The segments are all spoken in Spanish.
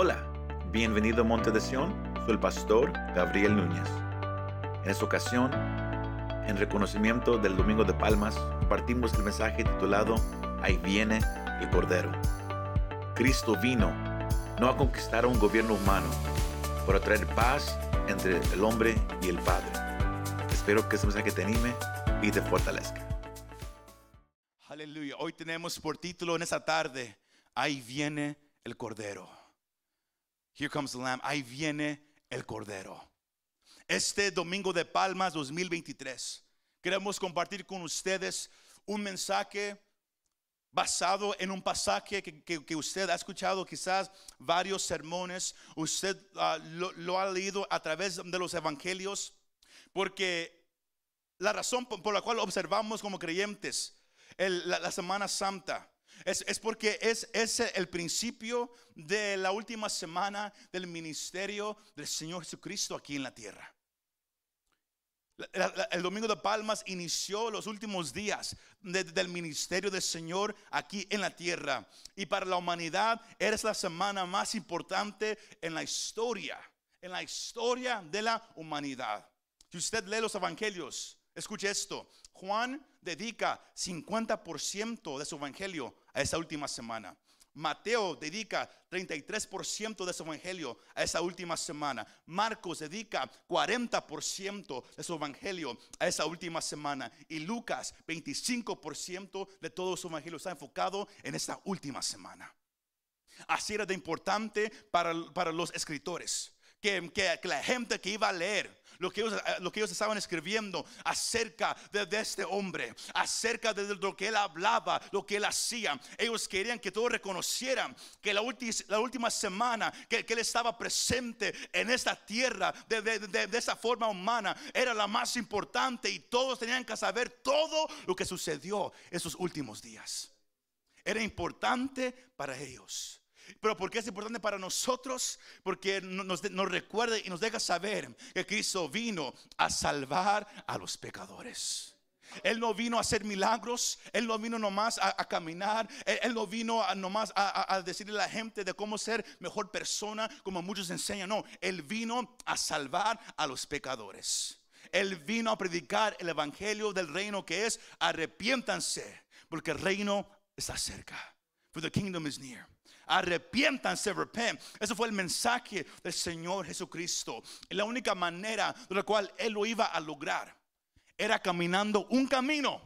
Hola, bienvenido a Monte de Sion, soy el pastor Gabriel Núñez. En esta ocasión, en reconocimiento del Domingo de Palmas, compartimos el mensaje titulado Ahí viene el Cordero. Cristo vino no a conquistar un gobierno humano, pero a traer paz entre el hombre y el Padre. Espero que este mensaje te anime y te fortalezca. Aleluya. Hoy tenemos por título en esta tarde, ahí viene el Cordero. Here comes the Lamb. Ahí viene el Cordero. Este domingo de Palmas 2023, queremos compartir con ustedes un mensaje basado en un pasaje que, usted ha escuchado quizás varios sermones, usted ah, lo, ha leído a través de los evangelios, porque la razón por, la cual observamos como creyentes la Semana Santa es, porque es, es el principio de la última semana del ministerio del Señor Jesucristo aquí en la tierra. El domingo de Palmas inició los últimos días del ministerio del Señor aquí en la tierra. Y para la humanidad es la semana más importante en la historia, en la historia de la humanidad. Si usted lee los evangelios, escuche esto. Juan dedica 50% de su evangelio a esa última semana. Mateo dedica 33% de su evangelio a esa última semana. Marcos dedica 40% de su evangelio a esa última semana. Y Lucas 25% de todo su evangelio está enfocado en esta última semana. Así era de importante para, para los escritores. Que, que la gente que iba a leer lo que ellos, eh, lo que ellos estaban escribiendo acerca de, este hombre, acerca de lo que él hablaba, lo que él hacía. Ellos querían que todos reconocieran que la, la última semana que, él estaba presente en esta tierra de, de esa forma humana era la más importante y todos tenían que saber todo lo que sucedió esos últimos días. Era importante para ellos. Pero ¿por qué es importante para nosotros? Porque nos, recuerda y nos deja saber que Cristo vino a salvar a los pecadores. Él no vino a hacer milagros, Él no vino nomás a, caminar, él, no vino a, nomás a, decirle a la gente de cómo ser mejor persona, como muchos enseñan. No, Él vino a salvar a los pecadores. Él vino a predicar el evangelio del reino que es arrepiéntanse, porque el reino está cerca. For the kingdom is near arrepiéntanse, repent. Eso fue el mensaje del Señor Jesucristo. Y la única manera de la cual Él lo iba a lograr era caminando un camino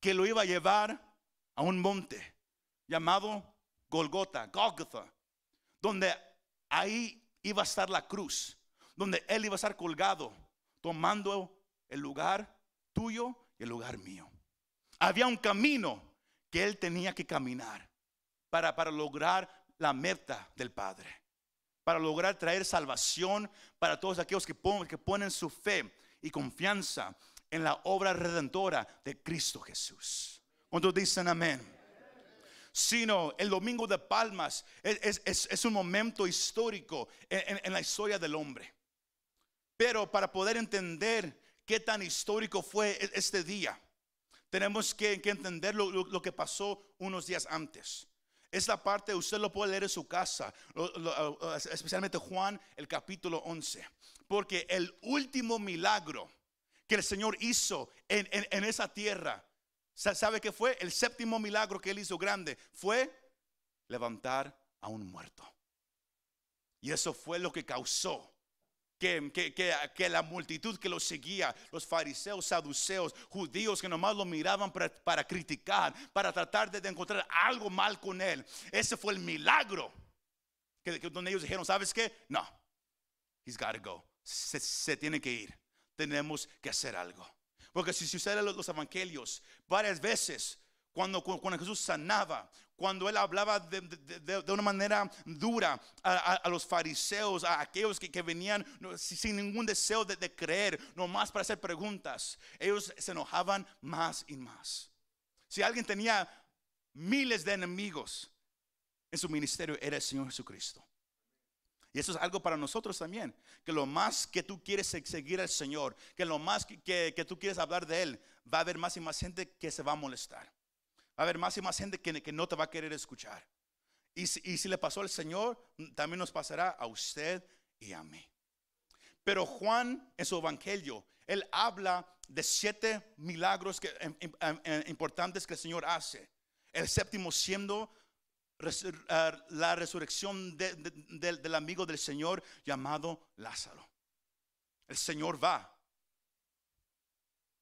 que lo iba a llevar a un monte llamado Golgota, Golgotha, donde ahí iba a estar la cruz, donde Él iba a estar colgado, tomando el lugar tuyo y el lugar mío. Había un camino que Él tenía que caminar para, lograr la meta del Padre, para lograr traer salvación para todos aquellos que ponen, su fe y confianza en la obra redentora de Cristo Jesús. Cuando dicen amén? Sino el domingo de Palmas es, un momento histórico en, la historia del hombre. Pero para poder entender qué tan histórico fue e, este día, tenemos que, entender lo, que pasó unos días antes. Esta parte usted lo puede leer en su casa, especialmente Juan, el capítulo 11. Porque el último milagro que el Señor hizo en, en esa tierra, ¿sabe qué fue? El séptimo milagro que él hizo grande fue levantar a un muerto. Y eso fue lo que causó que, la multitud que lo seguía, los fariseos, saduceos, judíos que nomás lo miraban para, criticar, para tratar de, encontrar algo mal con él. Ese fue el milagro. Que, donde ellos dijeron, ¿sabes qué? No, he's got to go. Se, tiene que ir. Tenemos que hacer algo. Porque si, si los evangelios, varias veces cuando, cuando, Jesús sanaba, cuando él hablaba de, una manera dura a, los fariseos, a aquellos que, venían sin ningún deseo de, creer, nomás para hacer preguntas, ellos se enojaban más y más. Si alguien tenía miles de enemigos en su ministerio, era el Señor Jesucristo. Y eso es algo para nosotros también. Que lo más que tú quieres seguir al Señor, que lo más que, que, tú quieres hablar de Él, va a haber más y más gente que se va a molestar. Va a haber más y más gente que, que no te va a querer escuchar. Y si, y si le pasó al Señor, también nos pasará a usted y a mí. Pero Juan en su evangelio, él habla de siete milagros em, em, em, importantes que el Señor hace. El séptimo siendo eh, la resurrección del amigo del Señor llamado Lázaro. El Señor va.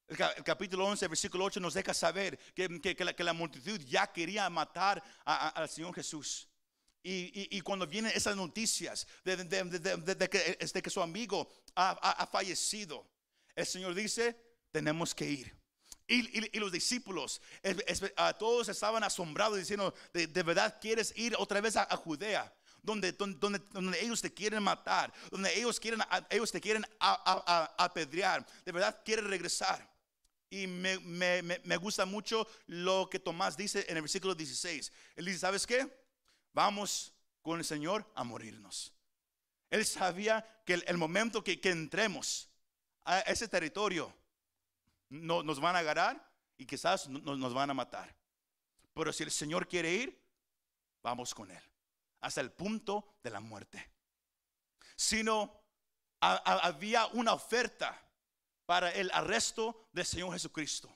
El, capítulo 11, versículo 8 nos deja saber que, la, multitud ya quería matar al Señor Jesús. Y, cuando vienen esas noticias de, que, que, su amigo ha, fallecido, el Señor dice, tenemos que ir. Y, los discípulos, todos estaban asombrados diciendo, ¿de, verdad quieres ir otra vez a, Judea? Donde, ellos te quieren matar, donde ellos, quieren, ellos te quieren apedrear, de verdad quieres regresar. Y me, me, me, gusta mucho lo que Tomás dice en el versículo 16. Él dice, ¿sabes qué? Vamos con el Señor a morirnos. Él sabía que el, momento que, que entremos a ese territorio, no, nos van a agarrar y quizás nos van a matar. Pero si el Señor quiere ir, vamos con Él. Hasta el punto de la muerte. Sino había una oferta para el arresto del Señor Jesucristo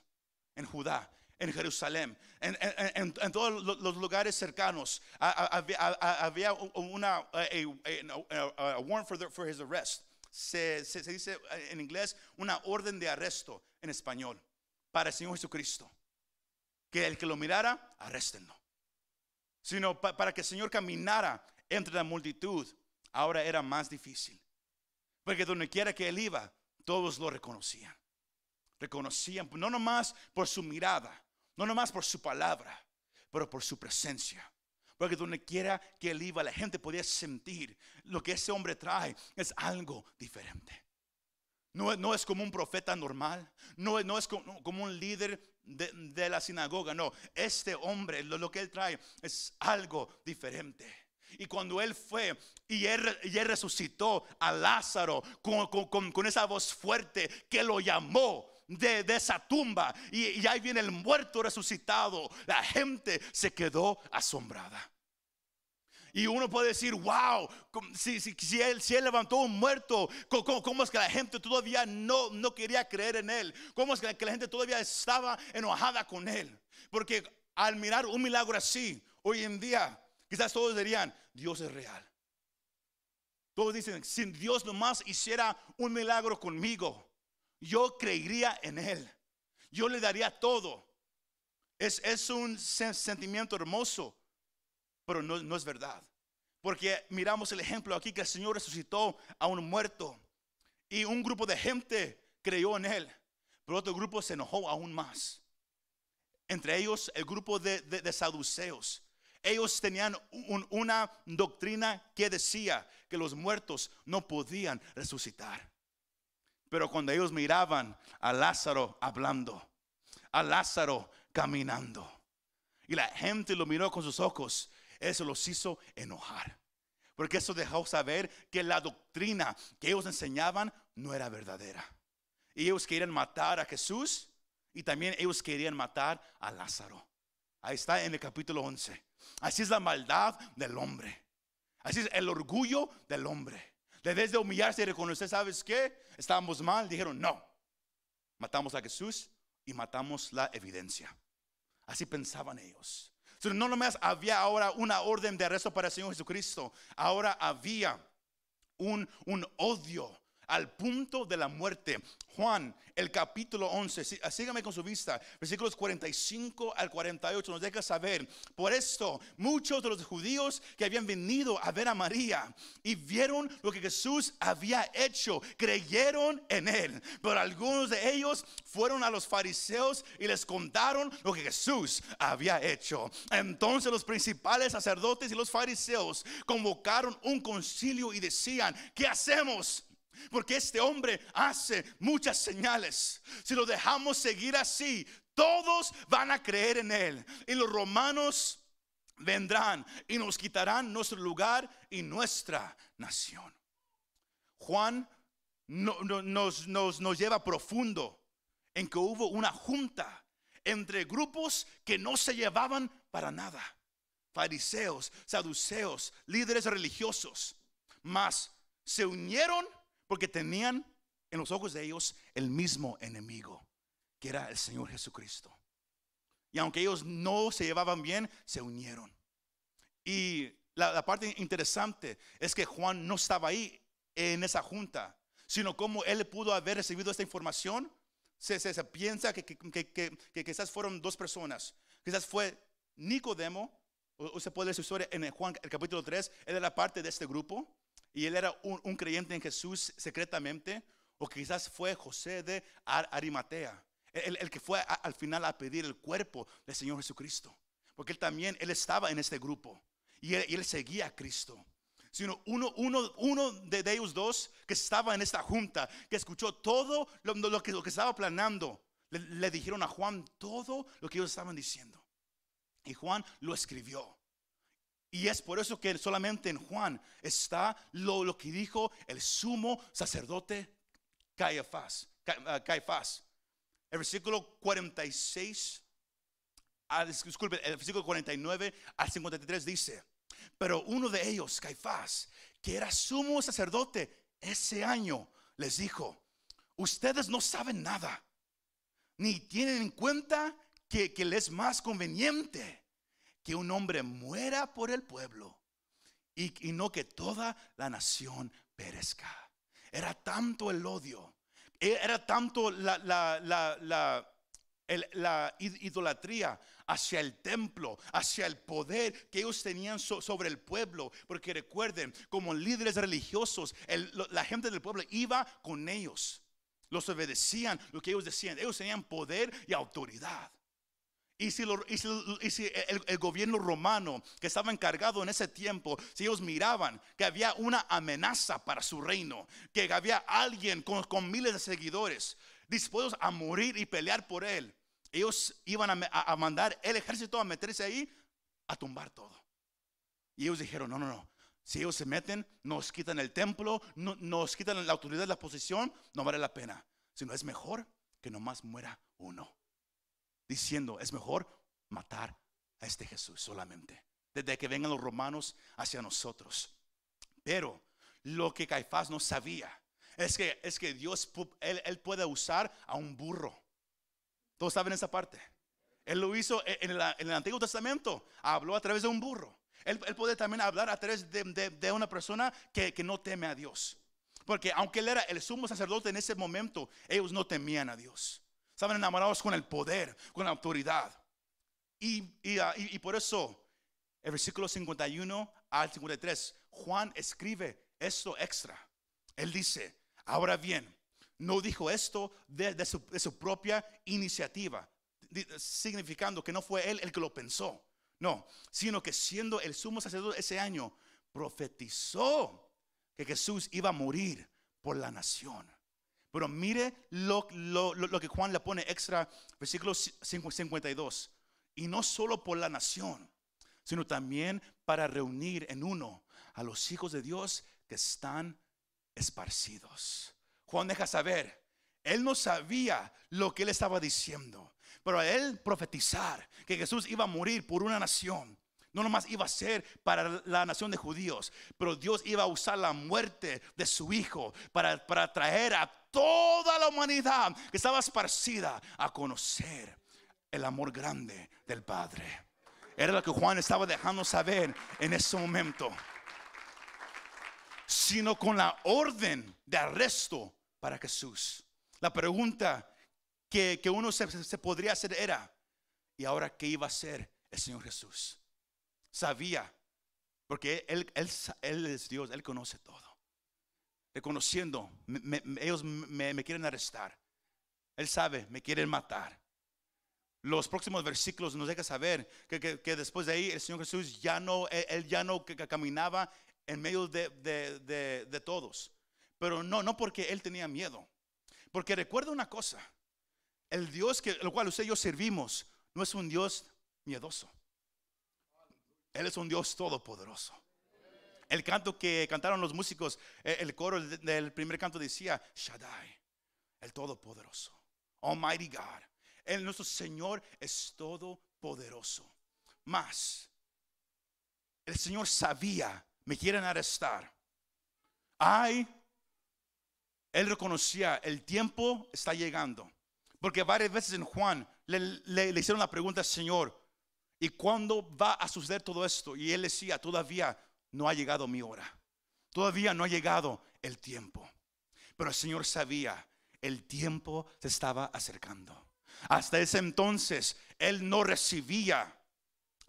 en Judá, en Jerusalén, en, todos los lugares cercanos. Había una warrant for, for his arrest se, dice eh, en inglés una orden de arresto en español para el Señor Jesucristo. Que el que lo mirara, arréstenlo. Sino para que el Señor caminara entre la multitud, ahora era más difícil. Porque donde quiera que él iba, todos lo reconocían. Reconocían, no nomás por su mirada, no nomás por su palabra, pero por su presencia. Porque donde quiera que él iba, la gente podía sentir lo que ese hombre trae es algo diferente. No, no es como un profeta normal, no, no es como, un líder de, la sinagoga, no. Este hombre, lo, que él trae es algo diferente. Y cuando él fue y él, resucitó a Lázaro con, con, esa voz fuerte que lo llamó, de, esa tumba y, y, ahí viene el muerto resucitado. La gente se quedó asombrada. Y uno puede decir, wow, si, si, él, si él levantó un muerto, ¿cómo, es que la gente todavía no, no quería creer en él? ¿Cómo es que la, gente todavía estaba enojada con él? Porque al mirar un milagro así, hoy en día, quizás todos dirían, Dios es real. Todos dicen, si Dios nomás hiciera un milagro conmigo, yo creería en Él. Yo le daría todo. Es, es un sentimiento hermoso pero no, es verdad. Porque miramos el ejemplo aquí que el Señor resucitó a un muerto y un grupo de gente creyó en él, pero otro grupo se enojó aún más. Entre ellos el grupo de, saduceos. Ellos tenían una doctrina que decía que los muertos no podían resucitar. Pero cuando ellos miraban a Lázaro hablando, a Lázaro caminando, y la gente lo miró con sus ojos, eso los hizo enojar. Porque eso dejó saber que la doctrina que ellos enseñaban no era verdadera. Y ellos querían matar a Jesús y también ellos querían matar a Lázaro. Ahí está en el capítulo 11. Así es la maldad del hombre. Así es el orgullo del hombre. vez de humillarse y reconocer, ¿sabes qué? Estábamos mal. Dijeron, no. Matamos a Jesús y matamos la evidencia. Así pensaban ellos no nomás había ahora una orden de arresto para el Señor Jesucristo, ahora había un, un odio al punto de la muerte. Juan, el capítulo 11, sígame con su vista, versículos 45 al 48 nos deja saber, por esto muchos de los judíos que habían venido a ver a María y vieron lo que Jesús había hecho, creyeron en él, pero algunos de ellos fueron a los fariseos y les contaron lo que Jesús había hecho. Entonces los principales sacerdotes y los fariseos convocaron un concilio y decían, ¿qué hacemos? Porque este hombre hace muchas señales. Si lo dejamos seguir así, todos van a creer en él. Y los romanos vendrán y nos quitarán nuestro lugar y nuestra nación. Juan nos, nos lleva profundo en que hubo una junta entre grupos que no se llevaban para nada. fariseos, saduceos, líderes religiosos, mas se unieron porque tenían en los ojos de ellos el mismo enemigo, que era el Señor Jesucristo. Y aunque ellos no se llevaban bien, se unieron. Y la, parte interesante es que Juan no estaba ahí en esa junta, sino como él pudo haber recibido esta información. Se, se, piensa que, que, quizás fueron dos personas. Quizás fue Nicodemo, se puede decir historia en Juan el capítulo 3, él era parte de este grupo y él era un, creyente en Jesús secretamente, o quizás fue José de Arimatea, el, que fue al final a pedir el cuerpo del Señor Jesucristo, porque él también, él estaba en este grupo y él, seguía a Cristo. Sino uno, uno, uno de, ellos dos que estaba en esta junta, que escuchó todo lo, que, estaba planeando, le dijeron a Juan todo lo que ellos estaban diciendo. Y Juan lo escribió. Y es por eso que solamente en Juan está lo, que dijo el sumo sacerdote Caifás. Ah, Caifás. El versículo 46, disculpe, el versículo 49 al 53 dice, pero uno de ellos, Caifás, que era sumo sacerdote ese año, les dijo, ustedes no saben nada, ni tienen en cuenta que, que les es más conveniente que un hombre muera por el pueblo y, no que toda la nación perezca. Era tanto el odio, era tanto la, la, idolatría hacia el templo, hacia el poder que ellos tenían sobre el pueblo. Porque recuerden, como líderes religiosos, la gente del pueblo iba con ellos. Los obedecían lo que ellos decían. Ellos tenían poder y autoridad. Y si, el, gobierno romano que estaba encargado en ese tiempo, si ellos miraban que había una amenaza para su reino, que había alguien con, miles de seguidores dispuestos a morir y pelear por él, ellos iban a, mandar el ejército a meterse ahí a tumbar todo. Y ellos dijeron, no, no, no, si ellos se meten, nos quitan el templo, nos quitan la autoridad, la posición, no vale la pena. Sino es mejor que nomás muera uno diciendo, es mejor matar a este Jesús solamente, desde que vengan los romanos hacia nosotros. Pero lo que Caifás no sabía es que, es que Dios, él, puede usar a un burro. Todos saben esa parte. Él lo hizo en el, Antiguo Testamento, habló a través de un burro. Él, puede también hablar a través de, una persona que, que, no teme a Dios. Porque aunque él era el sumo sacerdote en ese momento, ellos no temían a Dios. Estaban enamorados con el poder, con la autoridad. Y, ah, por eso, el versículo 51 al 53, Juan escribe esto extra. Él dice, ahora bien, no dijo esto de, su, de su propia iniciativa, significando que no fue él el que lo pensó. No, sino que siendo el sumo sacerdote ese año, profetizó que Jesús iba a morir por la nación. Pero mire lo, que Juan le pone extra, versículo 52. Y no solo por la nación, sino también para reunir en uno a los hijos de Dios que están esparcidos. Juan deja saber, él no sabía lo que él estaba diciendo, pero a él profetizar que Jesús iba a morir por una nación, no nomás iba a ser para la nación de judíos, pero Dios iba a usar la muerte de su hijo para, para traer a toda la humanidad que estaba esparcida a conocer el amor grande del Padre. Era lo que Juan estaba dejando saber en ese momento. Sino con la orden de arresto para Jesús. La pregunta que, uno se, se podría hacer era, ¿y ahora qué iba a hacer el Señor Jesús? Sabía, porque él, él, es Dios, Él conoce todo. Reconociendo, ellos me, quieren arrestar. Él sabe, me quieren matar. Los próximos versículos nos dejan saber que, después de ahí el Señor Jesús ya no, él ya no caminaba en medio de, de, todos. Pero no, no porque él tenía miedo. Porque recuerda una cosa, el Dios que, el cual usted y yo servimos no es un Dios miedoso. Él es un Dios todopoderoso. El canto que cantaron los músicos, eh, el coro del primer canto decía, Shaddai, el todopoderoso, Almighty God. El nuestro Señor es todopoderoso. Más, el Señor sabía, me quieren arrestar. Ay, él reconocía, el tiempo está llegando. Porque varias veces en Juan le, le, hicieron la pregunta Señor, ¿y cuándo va a suceder todo esto? Y él decía, todavía no ha llegado mi hora. Todavía no ha llegado el tiempo. Pero el Señor sabía, el tiempo se estaba acercando. Hasta ese entonces, Él no recibía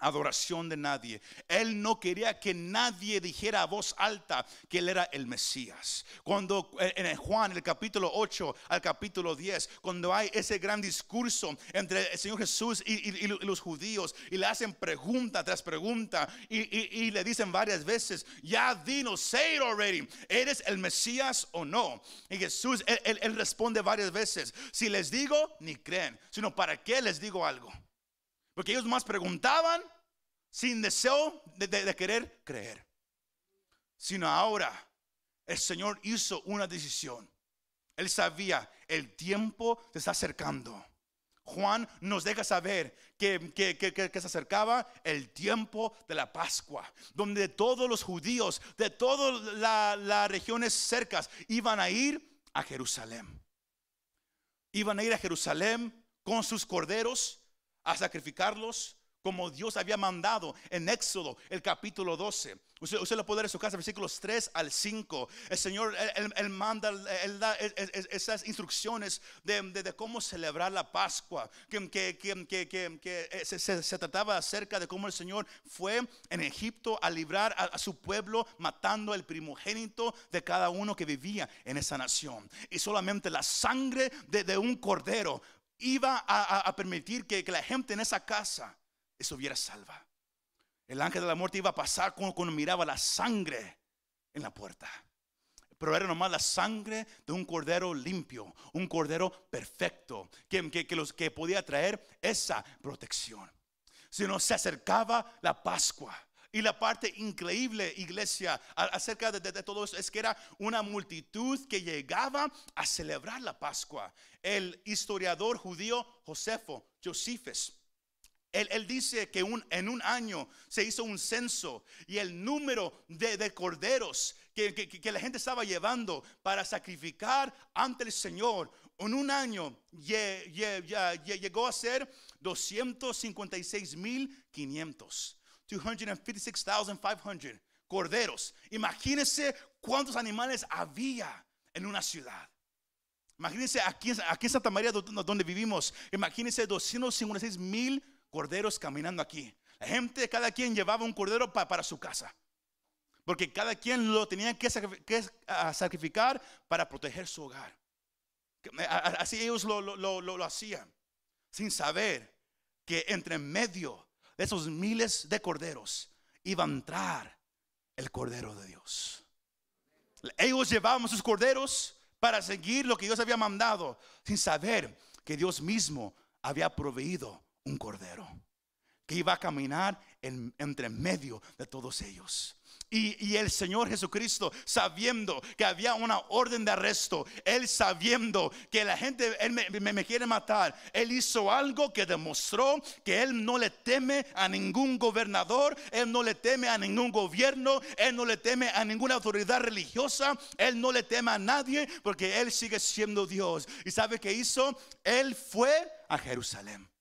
adoración de nadie. Él no quería que nadie dijera a voz alta que él era el Mesías. Cuando eh, en Juan, el capítulo 8 al capítulo 10, cuando hay ese gran discurso entre el Señor Jesús y, los judíos, y le hacen pregunta tras pregunta, y, le dicen varias veces, ya dinos, say it already, ¿eres el Mesías o no? Y Jesús, él, él responde varias veces, si les digo, ni creen, sino para qué les digo algo. Porque ellos más preguntaban sin deseo de, querer creer. Sino ahora el Señor hizo una decisión. Él sabía, el tiempo se está acercando. Juan nos deja saber que, que, se acercaba el tiempo de la Pascua, donde todos los judíos de todas las regiones cercas iban a ir a Jerusalén. Iban a ir a Jerusalén con sus corderos a sacrificarlos como Dios había mandado en Éxodo, el capítulo 12. Usted, lo puede ver en su casa, versículos 3 al 5. El Señor, Él, manda, Él da esas instrucciones de, cómo celebrar la Pascua, que, que, eh, se, trataba acerca de cómo el Señor fue en Egipto a librar a, su pueblo, matando el primogénito de cada uno que vivía en esa nación. Y solamente la sangre de, un cordero iba a, permitir que, la gente en esa casa estuviera salva. El ángel de la muerte iba a pasar cuando, miraba la sangre en la puerta. Pero era nomás la sangre de un cordero limpio, un cordero perfecto, que, que, los, que podía traer esa protección. Si no se acercaba la Pascua. Y la parte increíble, iglesia, acerca de, todo eso es que era una multitud que llegaba a celebrar la Pascua. El historiador judío Josefo, Josefes, él, dice que en un año se hizo un censo y el número de, corderos que, la gente estaba llevando para sacrificar ante el Señor en un año llegó a ser 256.500. 256,500 corderos. Imagínense cuántos animales había en una ciudad. Imagínense aquí, aquí en Santa María, donde vivimos, imagínense 256 mil corderos caminando aquí. La gente, cada quien llevaba un cordero para su casa. Porque cada quien lo tenía que, sacrificar para proteger su hogar. Así ellos lo, lo, hacían. Sin saber que entre medio esos miles de corderos iba a entrar el cordero de Dios. Ellos llevaban sus corderos para seguir lo que Dios había mandado, sin saber que Dios mismo había proveído un cordero que iba a caminar en, entre medio de todos ellos. Y, el Señor Jesucristo, sabiendo que había una orden de arresto, Él sabiendo que la gente él me, quiere matar, Él hizo algo que demostró que Él no le teme a ningún gobernador, Él no le teme a ningún gobierno, Él no le teme a ninguna autoridad religiosa, Él no le teme a nadie porque Él sigue siendo Dios. ¿Y sabe qué hizo? Él fue a Jerusalén.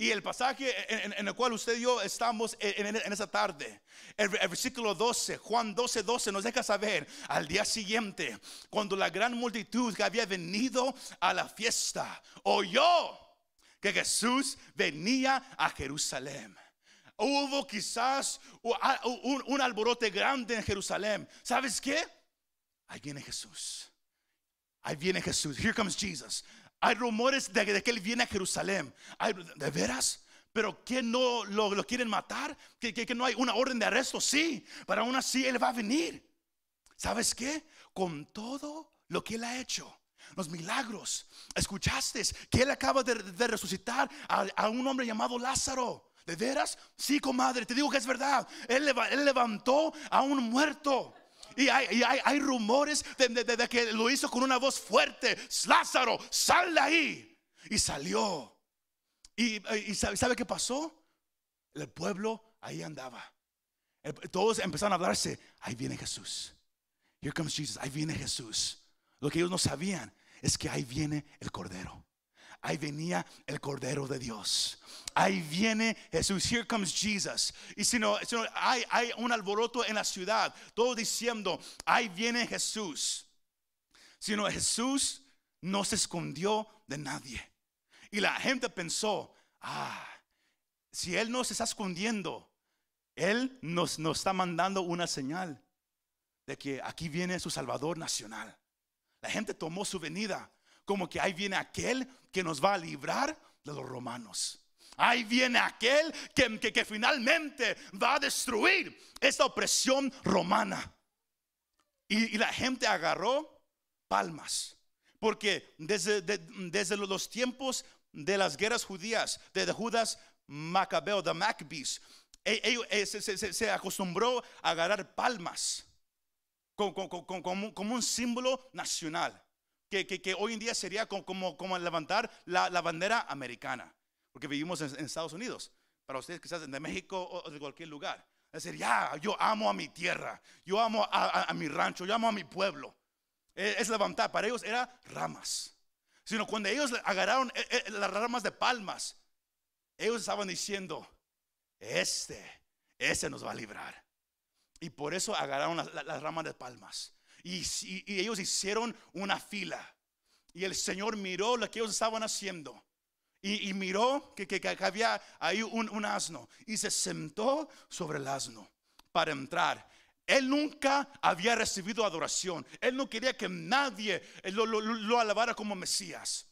Y el pasaje en, el cual usted y yo estamos en, esa tarde, el, versículo 12, Juan 12, 12 nos deja saber al día siguiente, cuando la gran multitud que había venido a la fiesta oyó que Jesús venía a Jerusalén. Hubo quizás un, un alborote grande en Jerusalén. ¿Sabes qué? Ahí viene Jesús. Ahí viene Jesús. Here comes Jesus. Hay rumores de, que él viene a Jerusalén. ¿De veras? Pero que no lo, quieren matar, que, que, no hay una orden de arresto, sí, pero aún así él va a venir. ¿Sabes qué? Con todo lo que él ha hecho, los milagros, escuchaste que él acaba de, resucitar a, un hombre llamado Lázaro. ¿De veras? Sí, comadre, te digo que es verdad. Él levantó a un muerto. Y hay, rumores de, que lo hizo con una voz fuerte. Lázaro, sal de ahí. Y salió. Y, sabe, qué pasó? El pueblo ahí andaba. Todos empezaron a hablarse, ahí viene Jesús. Here comes Jesus, ahí viene Jesús. Lo que ellos no sabían es que ahí viene el Cordero. Ahí venía el Cordero de Dios. Ahí viene Jesús. Here comes Jesus. Y si no, hay, un alboroto en la ciudad, todos diciendo, ahí viene Jesús. Sino Jesús no se escondió de nadie. Y la gente pensó, ah, si Él no se está escondiendo, Él nos, nos está mandando una señal de que aquí viene su Salvador nacional. La gente tomó su venida como que ahí viene aquel que nos va a librar de los romanos. Ahí viene aquel que, que- finalmente va a destruir esta opresión romana. Y, la gente agarró palmas. Porque desde, de- desde los tiempos de las guerras judías, de, Judas Macabeo, de Maccabees, e- ellos- eh, se, se- se- acostumbró a agarrar palmas como- como un símbolo nacional. Que, hoy en día sería como, levantar la, bandera americana. Porque vivimos en, Estados Unidos. Para ustedes quizás de México o de cualquier lugar. Es decir, ya, yo amo a mi tierra. Yo amo a, mi rancho. Yo amo a mi pueblo. Eh, Es levantar. Para ellos era ramas. Sino cuando ellos agarraron eh, eh, las ramas de palmas, ellos estaban diciendo, este, este nos va a librar. Y por eso agarraron las ramas de palmas. Y, ellos hicieron una fila. Y el Señor miró lo que ellos estaban haciendo. Y, miró que, que- había ahí un, asno. Y se sentó sobre el asno para entrar. Él nunca había recibido adoración. Él no quería que nadie lo alabara como Mesías.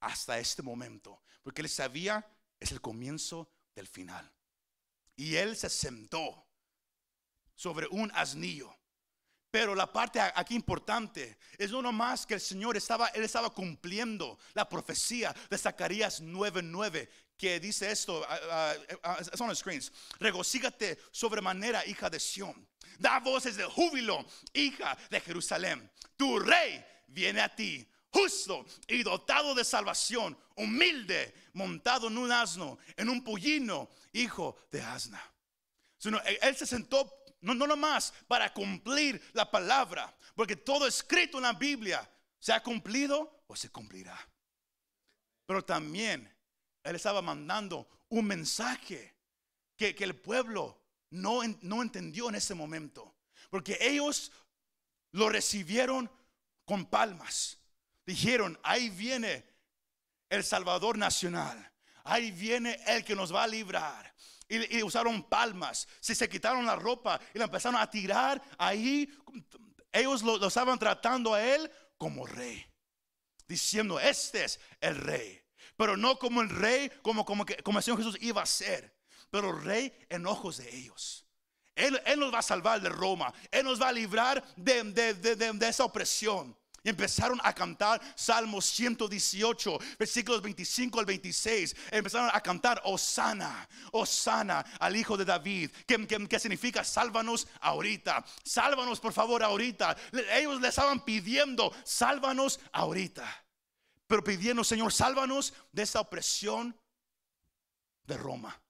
Hasta este momento. Porque él sabía, es el comienzo del final. Y él se sentó sobre un asnillo. Pero la parte aquí importante es no nomás que el Señor estaba, él estaba cumpliendo la profecía de Zacarías 9:9 que dice esto, ah, es on screens. Regocígate sobremanera, hija de Sión. Da voces de júbilo, hija de Jerusalén. Tu rey viene a ti, justo y dotado de salvación, humilde, montado en un asno, en un pollino, hijo de asna. Él se sentó no, no nomás para cumplir la palabra, porque todo escrito en la Biblia se ha cumplido o se cumplirá. Pero también él estaba mandando un mensaje que, que el pueblo no, no entendió en ese momento, porque ellos lo recibieron con palmas. Dijeron, ahí viene el Salvador Nacional. Ahí viene el que nos va a librar. Y, usaron palmas. Si se quitaron la ropa y la empezaron a tirar ahí, ellos lo, estaban tratando a él como rey. Diciendo, este es el rey. Pero no como el rey, como, como, que, como Jesús iba a ser. Pero rey en ojos de ellos. Él, Él nos va a salvar de Roma. Él nos va a librar de- de- de- de esa opresión. Y empezaron a cantar Salmos 118, versículos 25 al 26. Empezaron a cantar Osana, Osana al hijo de David, que, que- que significa sálvanos ahorita. Sálvanos por favor ahorita. Ellos le estaban pidiendo, sálvanos ahorita. Pero pidiendo, Señor, sálvanos de esta opresión de Roma.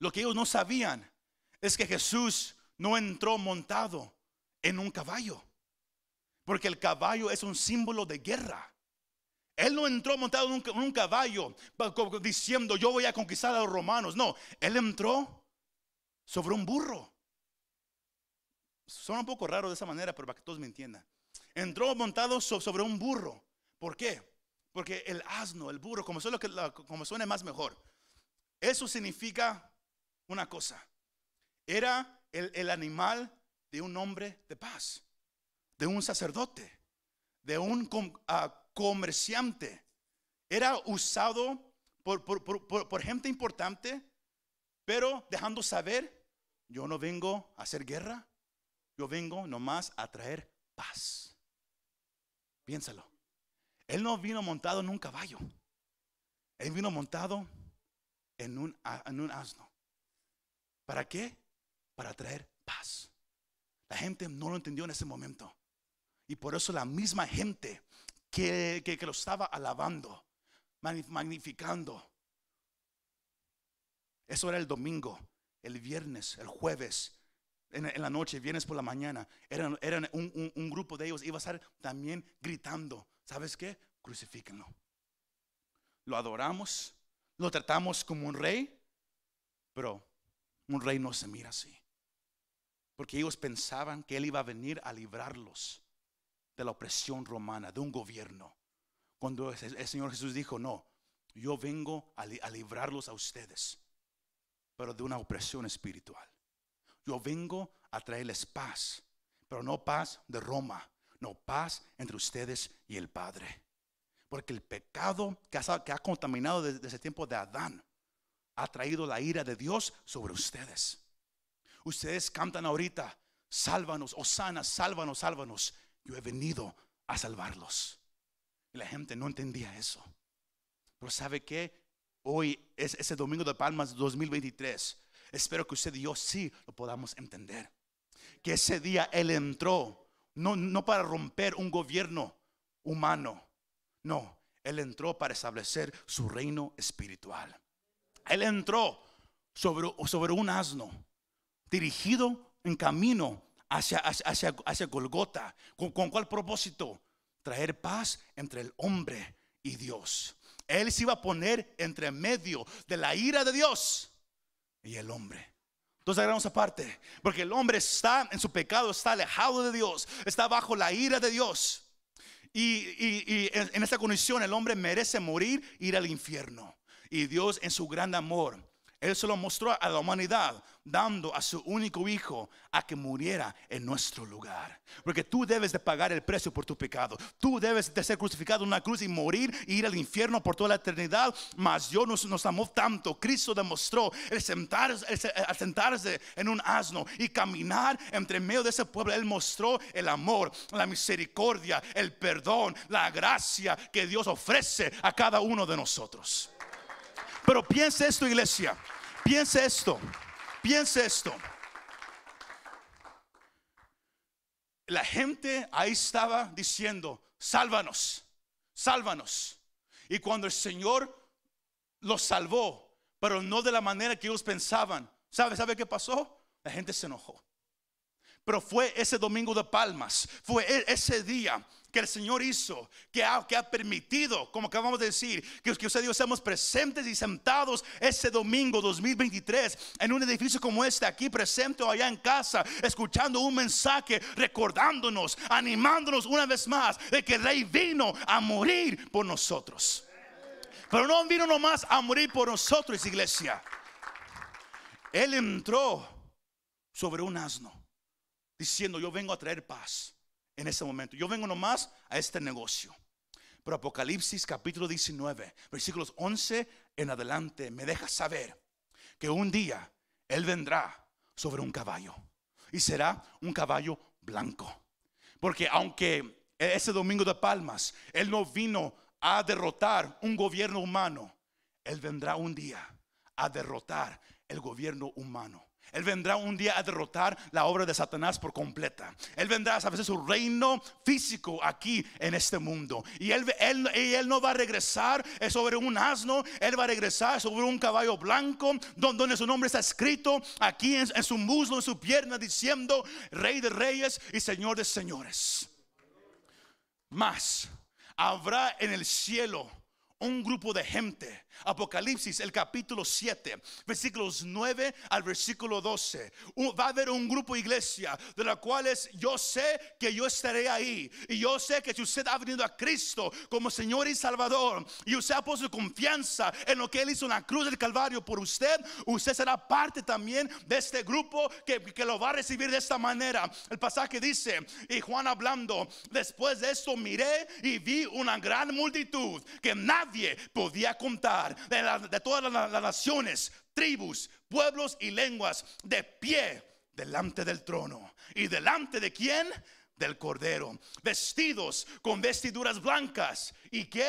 Lo que ellos no sabían es que Jesús no entró montado en un caballo. Porque el caballo es un símbolo de guerra. Él no entró montado en un, caballo diciendo yo voy a conquistar a los romanos. No, él entró sobre un burro. Suena un poco raro de esa manera, pero para que todos me entiendan. Entró montado so- sobre un burro. ¿Por qué? Porque el asno, el burro, como como suene más mejor. Eso significa una cosa. Era el animal de un hombre de paz, de un sacerdote, de un ah, comerciante. Era usado por, gente importante, pero dejando saber, yo no vengo a hacer guerra, yo vengo nomás a traer paz. Piénsalo. Él no vino montado en un caballo. Él vino montado en un, a- en un asno. ¿Para qué? Para traer paz. La gente no lo entendió en ese momento. Y por eso la misma gente que, que- lo estaba alabando, magni- magnificando. Eso era el domingo. el viernes, el jueves, en, la noche, viernes por la mañana, eran, eran un, un- un grupo de ellos, iba a estar también gritando, ¿sabes qué? Crucifíquenlo. Lo adoramos, lo tratamos como un rey, pero un rey no se mira así. Porque ellos pensaban que él iba a venir a librarlos de la opresión romana, de un gobierno. Cuando el Señor Jesús dijo, no, yo vengo a, li- a librarlos a ustedes, pero de una opresión espiritual. Yo vengo a traerles paz, pero no paz de Roma, no paz entre ustedes y el Padre. Porque el pecado que ha, que ha contaminado desde, desde el tiempo de Adán ha traído la ira de Dios sobre ustedes. Ustedes cantan ahorita, sálvanos, Osana, sálvanos, sálvanos. Yo he venido a salvarlos. Y la gente no entendía eso. Pero ¿sabe qué? Hoy es ese domingo de Palmas 2023. Espero que usted y yo sí lo podamos entender. Que ese día Él entró, no, no para romper un gobierno humano, no, Él entró para establecer su reino espiritual. Él entró sobre, sobre un asno, dirigido en camino hacia, hacia, hacia, Golgota. ¿Con, ¿Con cuál propósito? Traer paz entre el hombre y Dios. Él se iba a poner entre medio de la ira de Dios y el hombre. Entonces hagamos aparte, porque el hombre está en su pecado, está alejado de Dios, está bajo la ira de Dios. Y, y- y en, en esta condición el hombre merece morir, ir al infierno. Y Dios en su gran amor, Él se lo mostró a la humanidad, dando a su único hijo a que muriera en nuestro lugar. Porque tú debes de pagar el precio por tu pecado. Tú debes de ser crucificado en una cruz y morir, e ir al infierno por toda la eternidad. Mas Dios nos, nos amó tanto. Cristo demostró sentarse, el sentarse en un asno y caminar entre medio de ese pueblo. Él mostró el amor, la misericordia, el perdón, la gracia que Dios ofrece a cada uno de nosotros. Pero piense esto, iglesia. Piense esto. Piense esto. La gente ahí estaba diciendo, sálvanos, sálvanos. Y cuando el Señor los salvó, pero no de la manera que ellos pensaban, ¿sabe, sabe qué pasó? La gente se enojó. Pero fue ese domingo de palmas, fue e- ese día que el Señor hizo, que ha, que ha permitido, como acabamos de decir, que, que usted y yo seamos presentes y sentados ese domingo 2023 en un edificio como este, aquí presente o allá en casa, escuchando un mensaje, recordándonos, animándonos una vez más de que el Rey vino a morir por nosotros. Pero no vino nomás a morir por nosotros, iglesia. Él entró sobre un asno diciendo, yo vengo a traer paz en este momento. Yo vengo nomás a este negocio. Pero Apocalipsis capítulo 19, versículos 11 en adelante, me deja saber que un día Él vendrá sobre un caballo. Y será un caballo blanco. Porque aunque ese domingo de palmas, Él no vino a derrotar un gobierno humano, Él vendrá un día a derrotar el gobierno humano. Él vendrá un día a derrotar la obra de Satanás por completa. Él vendrá a establecer su reino físico aquí en este mundo. Y él, no va a regresar eh, sobre un asno, él va a regresar sobre un caballo blanco, don- donde su nombre está escrito aquí en, en su muslo, en su pierna, diciendo Rey de Reyes y Señor de Señores. Más habrá en el cielo un grupo de gente. Apocalipsis, el capítulo 7, versículos 9 al versículo 12. Un- va a haber un grupo iglesia de la cuales yo sé que yo estaré ahí. Y yo sé que si usted ha venido a Cristo como Señor y Salvador y usted ha puesto confianza en lo que Él hizo en la cruz del Calvario por usted, usted será parte también de este grupo que, que lo va a recibir de esta manera. El pasaje dice, y Juan hablando, después de esto miré y vi una gran multitud que nadie podía contar de, todas las, las naciones, tribus, pueblos y lenguas de pie delante del trono. ¿Y delante de quién? Del cordero, vestidos con vestiduras blancas. ¿Y qué?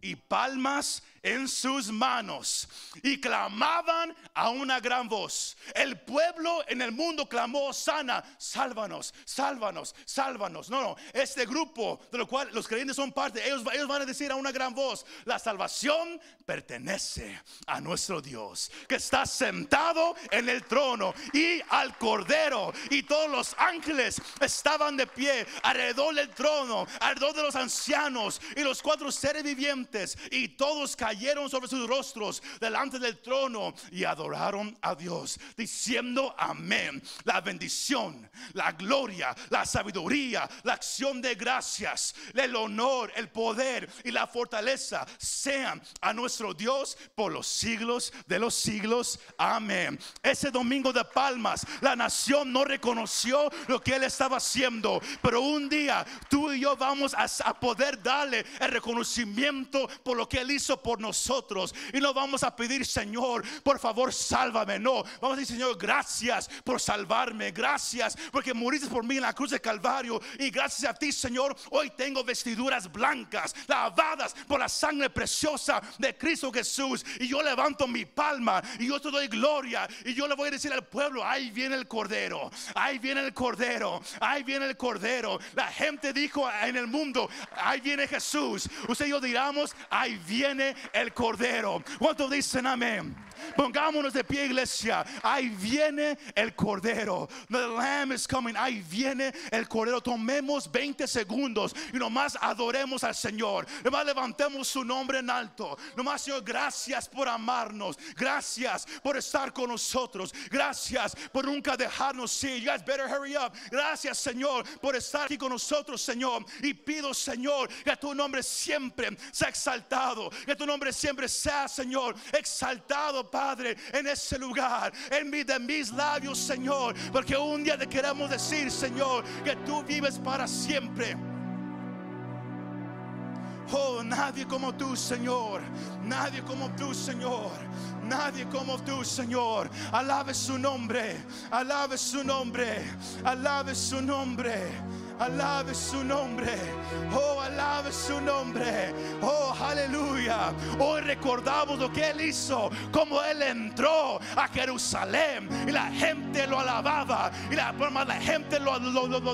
Y palmas en sus manos y clamaban a una gran voz. El pueblo en el mundo clamó, sana, sálvanos, sálvanos, sálvanos. No, no, este grupo de lo cual los creyentes son parte, ellos, ellos van a decir a una gran voz, la salvación pertenece a nuestro Dios, que está sentado en el trono y al cordero. Y todos los ángeles estaban de pie alrededor del trono, alrededor de los ancianos y los cuatro seres vivientes. Y todos cayeron sobre sus rostros delante del trono y adoraron a Dios, diciendo amén. La bendición, la gloria, la sabiduría, la acción de gracias, el honor, el poder y la fortaleza sean a nuestro Dios por los siglos de los siglos. Amén. Ese domingo de palmas, la nación no reconoció lo que él estaba haciendo, pero un día tú y yo vamos a, poder darle el reconocimiento por lo que él hizo nosotros y no vamos a pedir, Señor, por favor, sálvame. No, vamos a decir, Señor, gracias por salvarme. Gracias porque muriste por mí en la cruz de Calvario. Y gracias a ti, Señor, hoy tengo vestiduras blancas, lavadas por la sangre preciosa de Cristo Jesús. Y yo levanto mi palma y yo te doy gloria. Y yo le voy a decir al pueblo, ahí viene el Cordero, ahí viene el Cordero, ahí viene el Cordero. La gente dijo en el mundo, ahí viene Jesús. Usted y yo diramos, ahí viene el Cordero. ¿Cuántos dicen amén? Pongámonos de pie, iglesia. Ahí viene el Cordero. The Lamb is coming. Ahí viene el Cordero. Tomemos 20 segundos y nomás adoremos al Señor. Nomás levantemos su nombre en alto. Nomás, Señor, gracias por amarnos. Gracias por estar con nosotros. Gracias por nunca dejarnos ir. You guys better hurry up. Gracias, Señor, por estar aquí con nosotros, Señor. Y pido, Señor, que tu nombre siempre sea exaltado. Que tu nombre siempre sea, Señor, exaltado, Padre, en ese lugar. En mi de mis labios, Señor. Porque un día te queremos decir, Señor, que tú vives para siempre. Oh, nadie como tú, Señor. Nadie como tú, Señor. Nadie como tú, Señor. Alabe su nombre. Alabe su nombre. Alabe su nombre. Alabe su nombre. Oh, alabe su nombre. Oh, aleluya. Hoy recordamos lo que Él hizo. Como Él entró a Jerusalén. Y la gente lo alababa. Y la, la gente lo,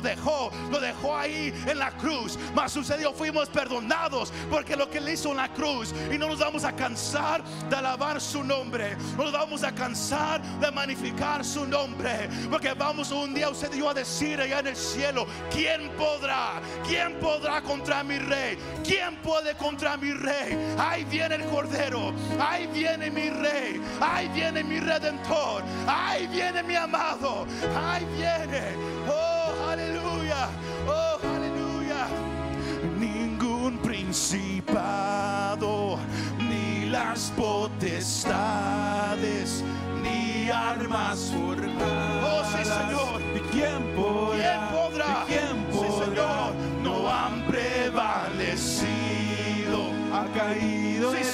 dejó. Lo dejó ahí en la cruz. Mas sucedió, fuimos perdonados. Porque lo que Él hizo en la cruz. Y no nos vamos a cansar de alabar su nombre. No nos vamos a cansar de magnificar su nombre. Porque vamos un día usted a decir allá en el cielo. ¿Quién ¿Quién podrá? ¿Quién podrá contra mi rey? ¿Quién puede contra mi rey? Ahí viene el cordero. Ahí viene mi rey. Ahí viene mi redentor. Ahí viene mi amado. Ahí viene. Oh, aleluya. Oh, aleluya. Ningún principado ni las potestades ni armas forjadas. Oh, sí, Señor. ¿Y quién podrá? ¿Quién podrá? ¿Y quién Sí, podrá?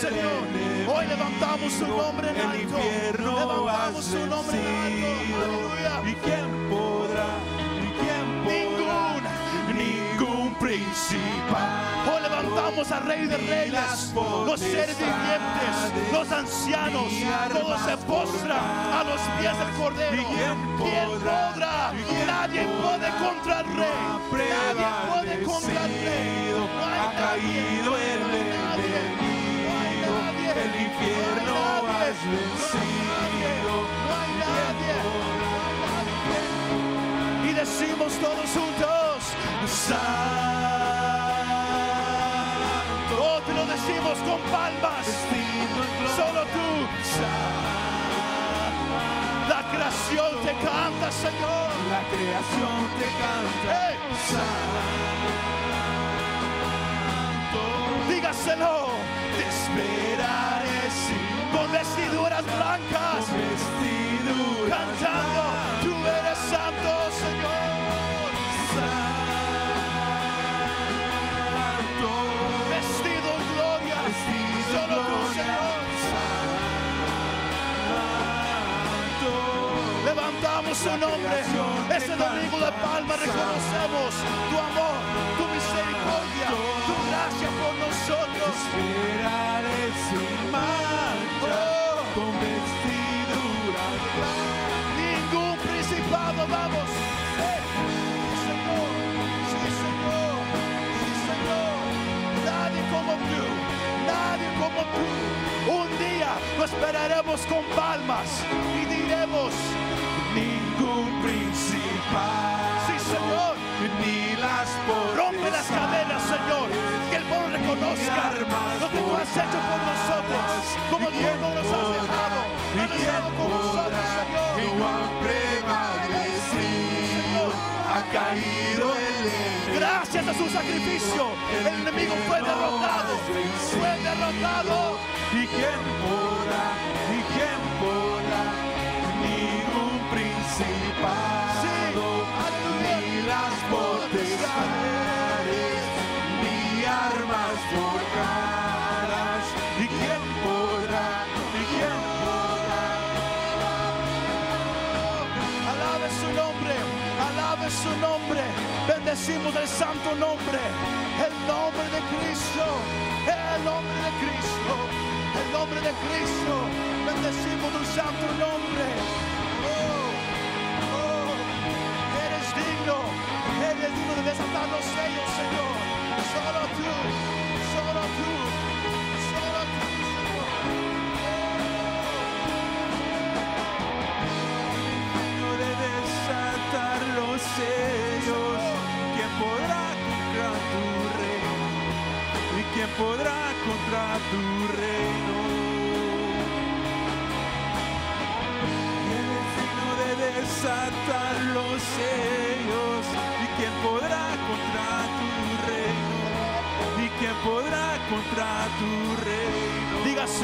Señor. Hoy levantamos su nombre en alto. Levantamos su nombre en alto. Aleluya. ¿Y quién podrá? ¿Y quién podrá? Ningún, ningún principal. Hoy levantamos al Rey de Reyes, los seres vivientes, los ancianos, todos se postran a los pies del Cordero. ¿Y quién ¿Quién podrá? Nadie puede contra el Rey. Nadie puede contra el Rey. No hay caído el Solo tú. La creación te canta, Señor. La creación te canta. Hey. Dígaselo. Te esperaré sin- con vestiduras blancas. Vestiduras Cantando, su nombre. Este domingo de palma reconocemos tu amor, tu misericordia, tu gracia por nosotros. Esperaré sin mancha, con vestiduras blancas. Ningún principado, vamos. Eh, Sí, Señor. Sí, Señor. Sí, Señor. Nadie como tú. Nadie como tú. Un día lo esperaremos con palmas y diremos, principal, sí, Señor. ni las Rompe las cadenas, Señor. Que el pueblo reconozca lo que tú has hecho por nosotros. Como tú no nos has dejado. Has estado con nosotros, Señor. ha caído el. Gracias a su sacrificio, el enemigo fue derrotado. Fue derrotado. ¿Y quién podrá? Bendecimos el santo nombre, el nombre de Cristo, el nombre de Cristo, el nombre de Cristo. Bendecimos tu santo nombre. Oh, oh, eres digno, eres digno de desatar los sellos, Señor. Solo tú,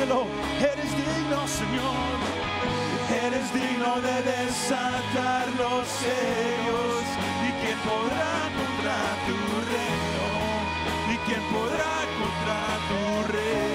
Eres digno, Señor. Eres digno de desatar los sellos. ¿Y quién podrá contra tu reino? ¿Y quién podrá contra tu reino?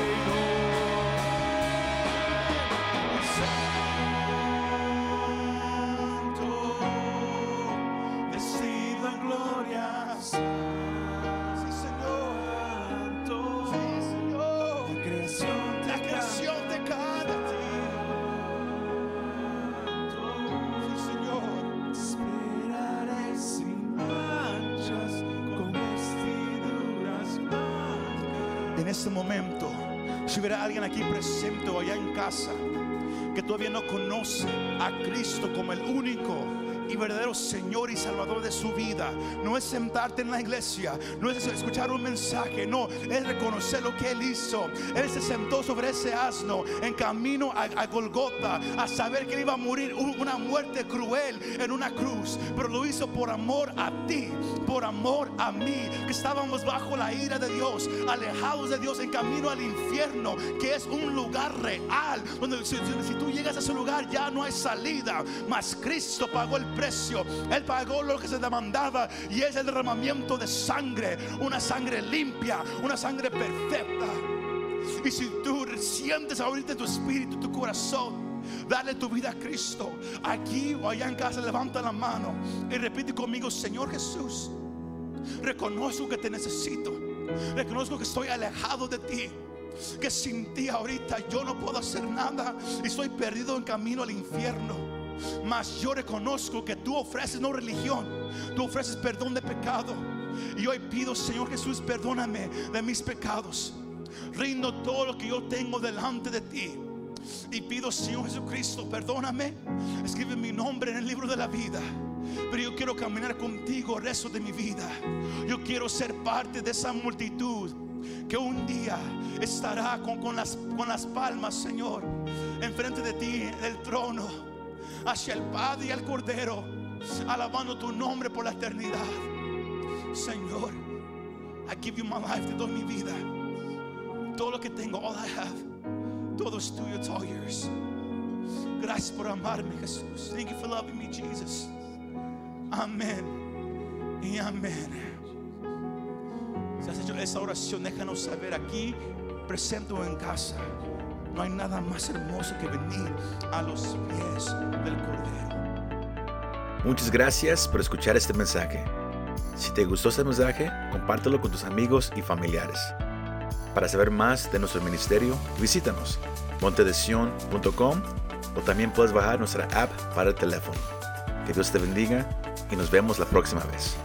En este momento, si hubiera alguien aquí presente o allá en casa que todavía no conoce a Cristo como el único y verdadero Señor y Salvador de su vida, no es sentarte en la iglesia, no es escuchar un mensaje, no, es reconocer lo que Él hizo. Él se sentó sobre ese asno en camino a, a Golgota a saber que iba a morir un- una muerte cruel en una cruz, pero lo hizo por amor a ti, por amor a mí, que estábamos bajo la ira de Dios, alejados de Dios en camino al infierno, que es un lugar real, donde si- si tú llegas a ese lugar ya no hay salida, mas Cristo pagó el precio, Él pagó lo que se demandaba y es el derramamiento de sangre, una sangre limpia, una sangre perfecta. Y si tú sientes ahorita tu espíritu, tu corazón, darle tu vida a Cristo, aquí o allá en casa, levanta la mano y repite conmigo, Señor Jesús, reconozco que te necesito, reconozco que estoy alejado de ti. Que sin ti ahorita yo no puedo hacer nada y estoy perdido en camino al infierno. Mas yo reconozco que tú ofreces no religión, tú ofreces perdón de pecado. Y hoy pido, Señor Jesús, perdóname de mis pecados. Rindo todo lo que yo tengo delante de ti. Y pido, Señor Jesucristo, perdóname. Escribe mi nombre en el libro de la vida. Pero yo quiero caminar contigo el resto de mi vida. Yo quiero ser parte de esa multitud que un día estará con, con las, con las palmas, Señor, enfrente de ti, en el trono, hacia el Padre y al Cordero, alabando tu nombre por la eternidad. Señor, I give you my life, te doy mi vida. Todo lo que tengo, all I have, todo es tuyo, it's yours. Gracias por amarme, Jesús. Thank you for loving me, Jesus. Amén y amén. Si has hecho esa oración, déjanos saber aquí, presente o en casa. No hay nada más hermoso que venir a los pies del Cordero. Muchas gracias por escuchar este mensaje. Si te gustó este mensaje, compártelo con tus amigos y familiares. Para saber más de nuestro ministerio, visítanos montedesion.com o también puedes bajar nuestra app para el teléfono. Que Dios te bendiga y nos vemos la próxima vez.